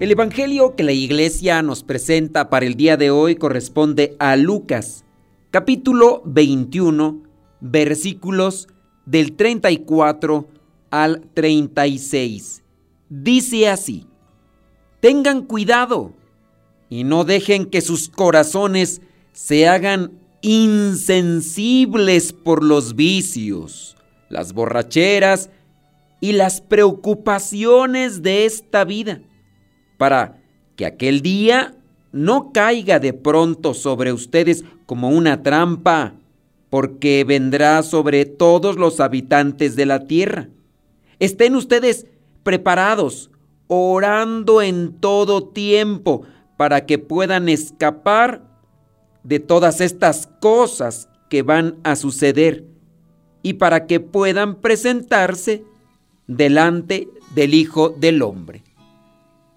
El Evangelio que la iglesia nos presenta para el día de hoy corresponde a Lucas, capítulo 21, versículos del 34 al 36. Dice así, tengan cuidado y no dejen que sus corazones se hagan insensibles por los vicios, las borracheras y las preocupaciones de esta vida para que aquel día no caiga de pronto sobre ustedes como una trampa, porque vendrá sobre todos los habitantes de la tierra. Estén ustedes preparados, orando en todo tiempo, para que puedan escapar de todas estas cosas que van a suceder y para que puedan presentarse delante del Hijo del Hombre.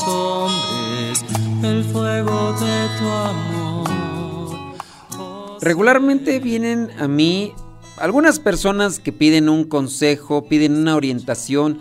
hombres el fuego de tu amor. Regularmente vienen a mí algunas personas que piden un consejo, piden una orientación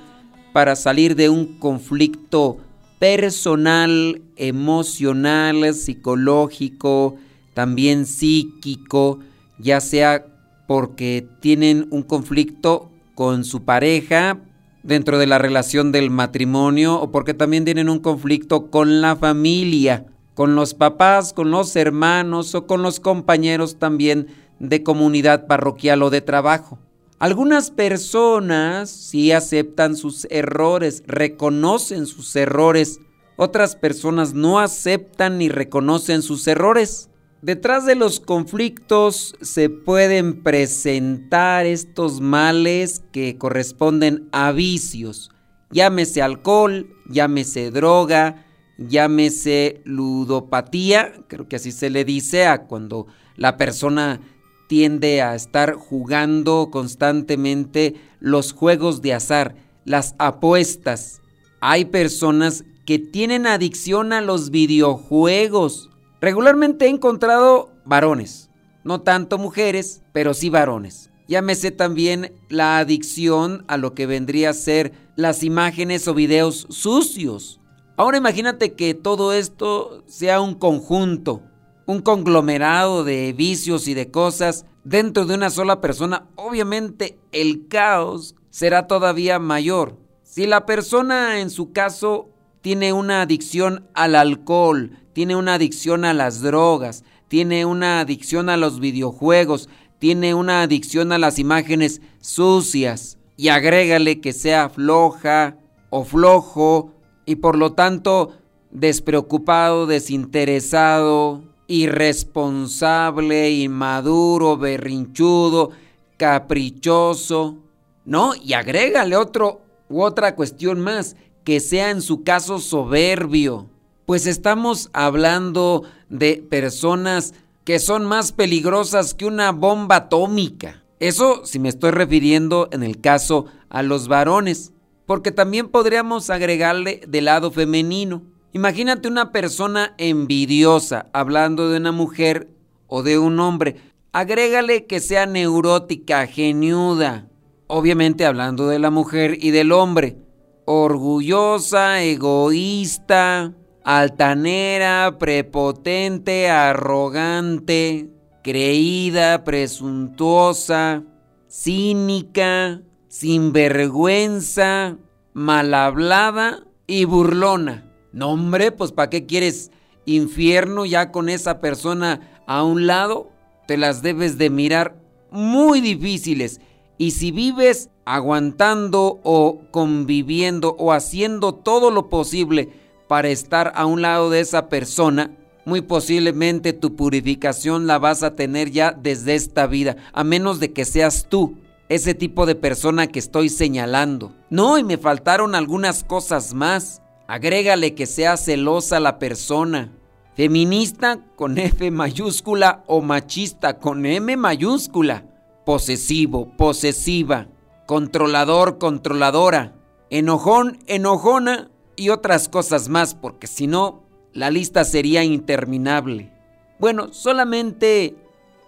para salir de un conflicto personal, emocional, psicológico, también psíquico, ya sea porque tienen un conflicto con su pareja, dentro de la relación del matrimonio o porque también tienen un conflicto con la familia, con los papás, con los hermanos o con los compañeros también de comunidad parroquial o de trabajo. Algunas personas sí aceptan sus errores, reconocen sus errores. Otras personas no aceptan ni reconocen sus errores. Detrás de los conflictos se pueden presentar estos males que corresponden a vicios. Llámese alcohol, llámese droga, llámese ludopatía, creo que así se le dice a cuando la persona tiende a estar jugando constantemente los juegos de azar, las apuestas. Hay personas que tienen adicción a los videojuegos Regularmente he encontrado varones, no tanto mujeres, pero sí varones. Llámese también la adicción a lo que vendría a ser las imágenes o videos sucios. Ahora imagínate que todo esto sea un conjunto, un conglomerado de vicios y de cosas dentro de una sola persona. Obviamente el caos será todavía mayor. Si la persona en su caso tiene una adicción al alcohol, tiene una adicción a las drogas, tiene una adicción a los videojuegos, tiene una adicción a las imágenes sucias y agrégale que sea floja o flojo y por lo tanto despreocupado, desinteresado, irresponsable, inmaduro, berrinchudo, caprichoso, ¿no? Y agrégale otro u otra cuestión más, que sea en su caso soberbio, pues estamos hablando de personas que son más peligrosas que una bomba atómica. Eso si me estoy refiriendo en el caso a los varones, porque también podríamos agregarle del lado femenino. Imagínate una persona envidiosa hablando de una mujer o de un hombre. Agrégale que sea neurótica, geniuda. Obviamente hablando de la mujer y del hombre. Orgullosa, egoísta, altanera, prepotente, arrogante, creída, presuntuosa, cínica, sinvergüenza, mal hablada y burlona. No, hombre, pues ¿para qué quieres infierno ya con esa persona a un lado? Te las debes de mirar muy difíciles. Y si vives aguantando o conviviendo o haciendo todo lo posible para estar a un lado de esa persona, muy posiblemente tu purificación la vas a tener ya desde esta vida, a menos de que seas tú ese tipo de persona que estoy señalando. No, y me faltaron algunas cosas más. Agrégale que sea celosa la persona. Feminista con F mayúscula o machista con M mayúscula. Posesivo, posesiva. Controlador, controladora. Enojón, enojona y otras cosas más, porque si no, la lista sería interminable. Bueno, solamente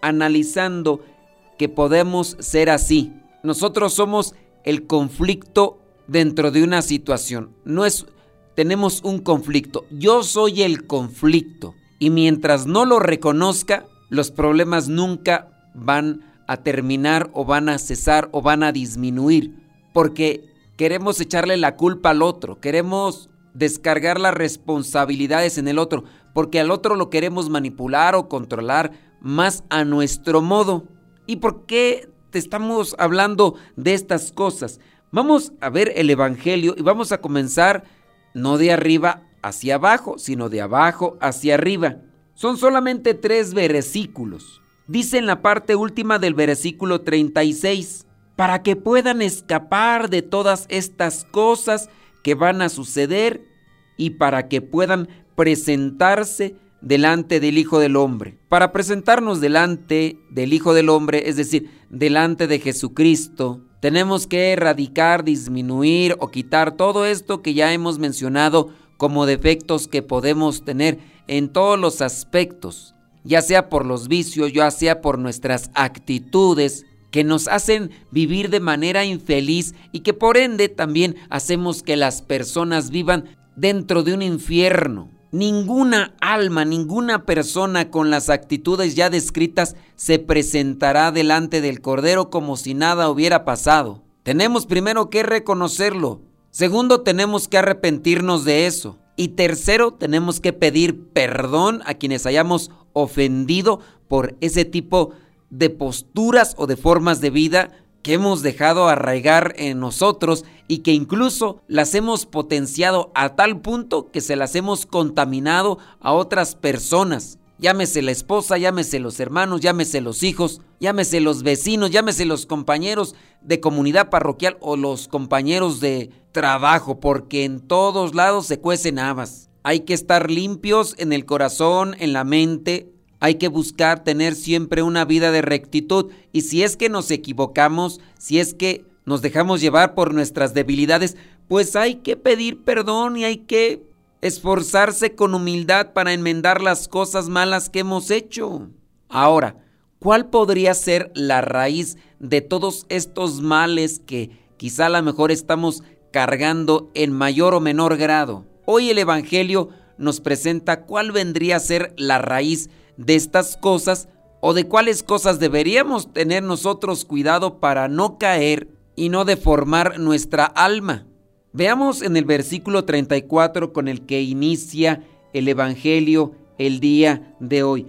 analizando que podemos ser así. Nosotros somos el conflicto dentro de una situación. No es tenemos un conflicto. Yo soy el conflicto y mientras no lo reconozca, los problemas nunca van a terminar o van a cesar o van a disminuir, porque queremos echarle la culpa al otro, queremos descargar las responsabilidades en el otro, porque al otro lo queremos manipular o controlar más a nuestro modo. ¿Y por qué te estamos hablando de estas cosas? Vamos a ver el Evangelio y vamos a comenzar no de arriba hacia abajo, sino de abajo hacia arriba. Son solamente tres versículos. Dice en la parte última del versículo 36, para que puedan escapar de todas estas cosas que van a suceder y para que puedan presentarse delante del Hijo del Hombre. Para presentarnos delante del Hijo del Hombre, es decir, delante de Jesucristo, tenemos que erradicar, disminuir o quitar todo esto que ya hemos mencionado como defectos que podemos tener en todos los aspectos, ya sea por los vicios, ya sea por nuestras actitudes que nos hacen vivir de manera infeliz y que por ende también hacemos que las personas vivan dentro de un infierno. Ninguna alma, ninguna persona con las actitudes ya descritas se presentará delante del Cordero como si nada hubiera pasado. Tenemos primero que reconocerlo. Segundo, tenemos que arrepentirnos de eso. Y tercero, tenemos que pedir perdón a quienes hayamos ofendido por ese tipo de posturas o de formas de vida que hemos dejado arraigar en nosotros y que incluso las hemos potenciado a tal punto que se las hemos contaminado a otras personas. Llámese la esposa, llámese los hermanos, llámese los hijos, llámese los vecinos, llámese los compañeros de comunidad parroquial o los compañeros de trabajo, porque en todos lados se cuecen habas. Hay que estar limpios en el corazón, en la mente, hay que buscar tener siempre una vida de rectitud y si es que nos equivocamos, si es que nos dejamos llevar por nuestras debilidades, pues hay que pedir perdón y hay que esforzarse con humildad para enmendar las cosas malas que hemos hecho. Ahora, ¿cuál podría ser la raíz de todos estos males que quizá a lo mejor estamos cargando en mayor o menor grado? Hoy el Evangelio nos presenta cuál vendría a ser la raíz de estas cosas o de cuáles cosas deberíamos tener nosotros cuidado para no caer y no deformar nuestra alma. Veamos en el versículo 34 con el que inicia el Evangelio el día de hoy.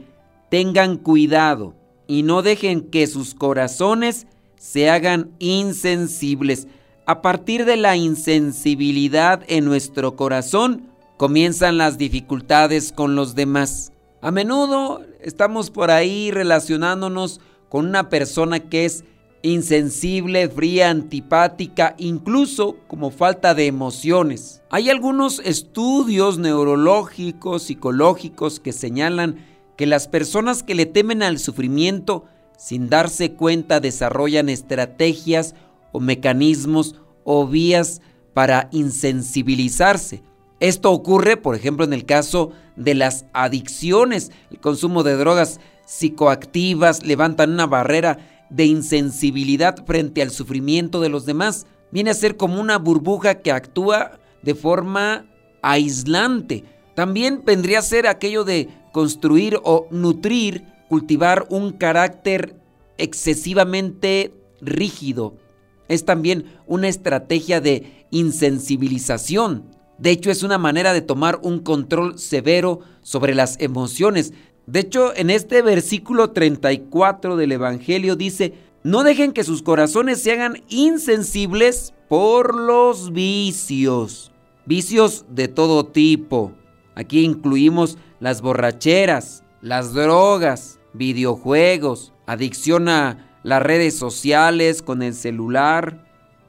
Tengan cuidado y no dejen que sus corazones se hagan insensibles. A partir de la insensibilidad en nuestro corazón comienzan las dificultades con los demás. A menudo estamos por ahí relacionándonos con una persona que es insensible, fría, antipática, incluso como falta de emociones. Hay algunos estudios neurológicos, psicológicos que señalan que las personas que le temen al sufrimiento sin darse cuenta desarrollan estrategias o mecanismos o vías para insensibilizarse Esto ocurre, por ejemplo, en el caso de las adicciones. El consumo de drogas psicoactivas levantan una barrera de insensibilidad frente al sufrimiento de los demás. Viene a ser como una burbuja que actúa de forma aislante. También vendría a ser aquello de construir o nutrir, cultivar un carácter excesivamente rígido. Es también una estrategia de insensibilización. De hecho, es una manera de tomar un control severo sobre las emociones. De hecho, en este versículo 34 del Evangelio dice, no dejen que sus corazones se hagan insensibles por los vicios. Vicios de todo tipo. Aquí incluimos las borracheras, las drogas, videojuegos, adicción a las redes sociales, con el celular.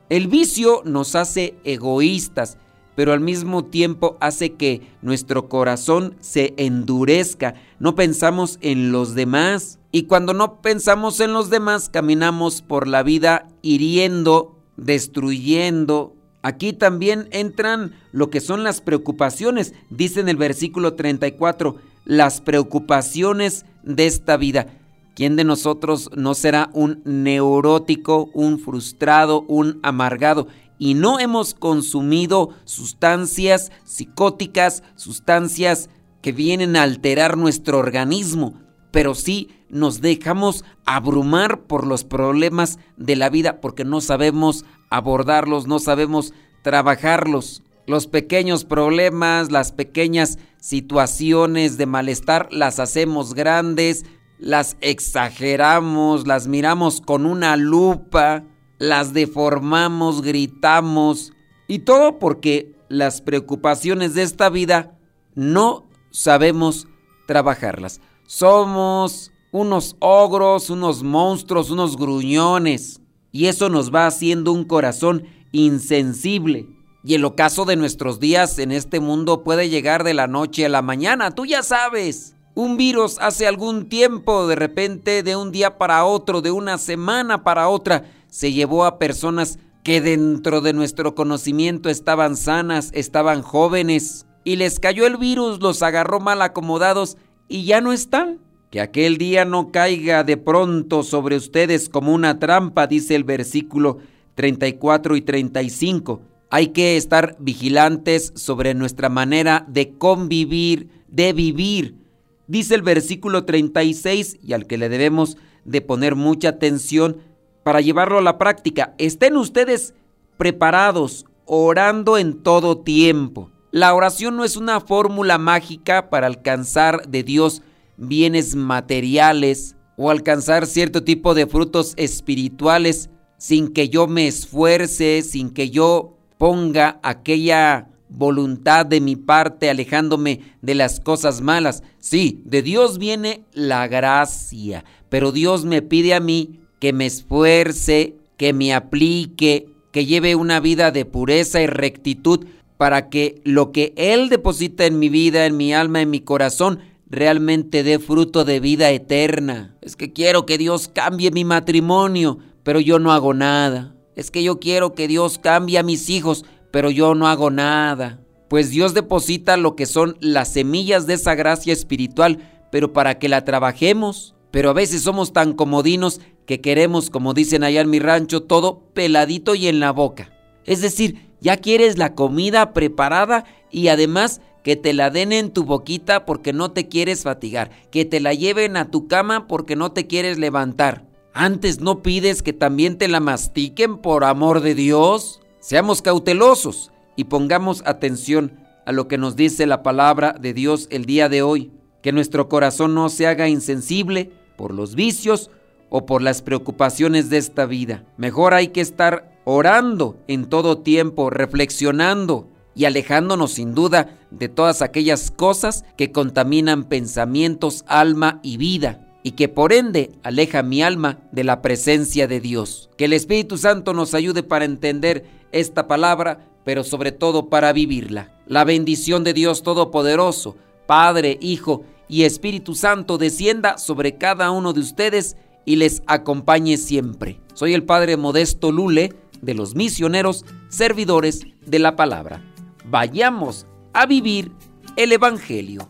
El vicio nos hace egoístas, pero al mismo tiempo hace que nuestro corazón se endurezca. No pensamos en los demás. Y cuando no pensamos en los demás, caminamos por la vida hiriendo, destruyendo. Aquí también entran lo que son las preocupaciones. Dice en el versículo 34, las preocupaciones de esta vida. ¿Quién de nosotros no será un neurótico, un frustrado, un amargado? Y no hemos consumido sustancias psicóticas, sustancias que vienen a alterar nuestro organismo, pero sí nos dejamos abrumar por los problemas de la vida porque no sabemos abordarlos, no sabemos trabajarlos. Los pequeños problemas, las pequeñas situaciones de malestar las hacemos grandes, las exageramos, las miramos con una lupa, las deformamos, gritamos, y todo porque las preocupaciones de esta vida no sabemos trabajarlas. Somos unos ogros, unos monstruos, unos gruñones, y eso nos va haciendo un corazón insensible. Y el ocaso de nuestros días en este mundo puede llegar de la noche a la mañana, tú ya sabes. Un virus hace algún tiempo, de repente, de un día para otro, de una semana para otra, se llevó a personas que dentro de nuestro conocimiento estaban sanas, estaban jóvenes, y les cayó el virus, los agarró mal acomodados y ya no están. Que aquel día no caiga de pronto sobre ustedes como una trampa, dice el versículo 34 y 35. Hay que estar vigilantes sobre nuestra manera de convivir, de vivir, dice el versículo 36 y al que le debemos de poner mucha atención para llevarlo a la práctica. Estén ustedes preparados, orando en todo tiempo. La oración no es una fórmula mágica para alcanzar de Dios bienes materiales o alcanzar cierto tipo de frutos espirituales sin que yo me esfuerce, sin que yo ponga aquella voluntad de mi parte alejándome de las cosas malas. Sí, de Dios viene la gracia, pero Dios me pide a mí que me esfuerce, que me aplique, que lleve una vida de pureza y rectitud para que lo que Él deposita en mi vida, en mi alma, en mi corazón, realmente dé fruto de vida eterna. Es que quiero que Dios cambie mi matrimonio, pero yo no hago nada. Es que yo quiero que Dios cambie a mis hijos, pero yo no hago nada. Pues Dios deposita lo que son las semillas de esa gracia espiritual, pero para que la trabajemos. Pero a veces somos tan comodinos que queremos, como dicen allá en mi rancho, todo peladito y en la boca. Es decir, ya quieres la comida preparada y además que te la den en tu boquita porque no te quieres fatigar, que te la lleven a tu cama porque no te quieres levantar. Antes no pides que también te la mastiquen por amor de Dios. Seamos cautelosos y pongamos atención a lo que nos dice la palabra de Dios el día de hoy. Que nuestro corazón no se haga insensible por los vicios o por las preocupaciones de esta vida. Mejor hay que estar orando en todo tiempo, reflexionando y alejándonos sin duda de todas aquellas cosas que contaminan pensamientos, alma y vida y que por ende aleja mi alma de la presencia de Dios. Que el Espíritu Santo nos ayude para entender esta palabra, pero sobre todo para vivirla. La bendición de Dios Todopoderoso, Padre, Hijo y Espíritu Santo descienda sobre cada uno de ustedes y les acompañe siempre. Soy el Padre Modesto Lule de los misioneros servidores de la palabra. Vayamos a vivir el Evangelio.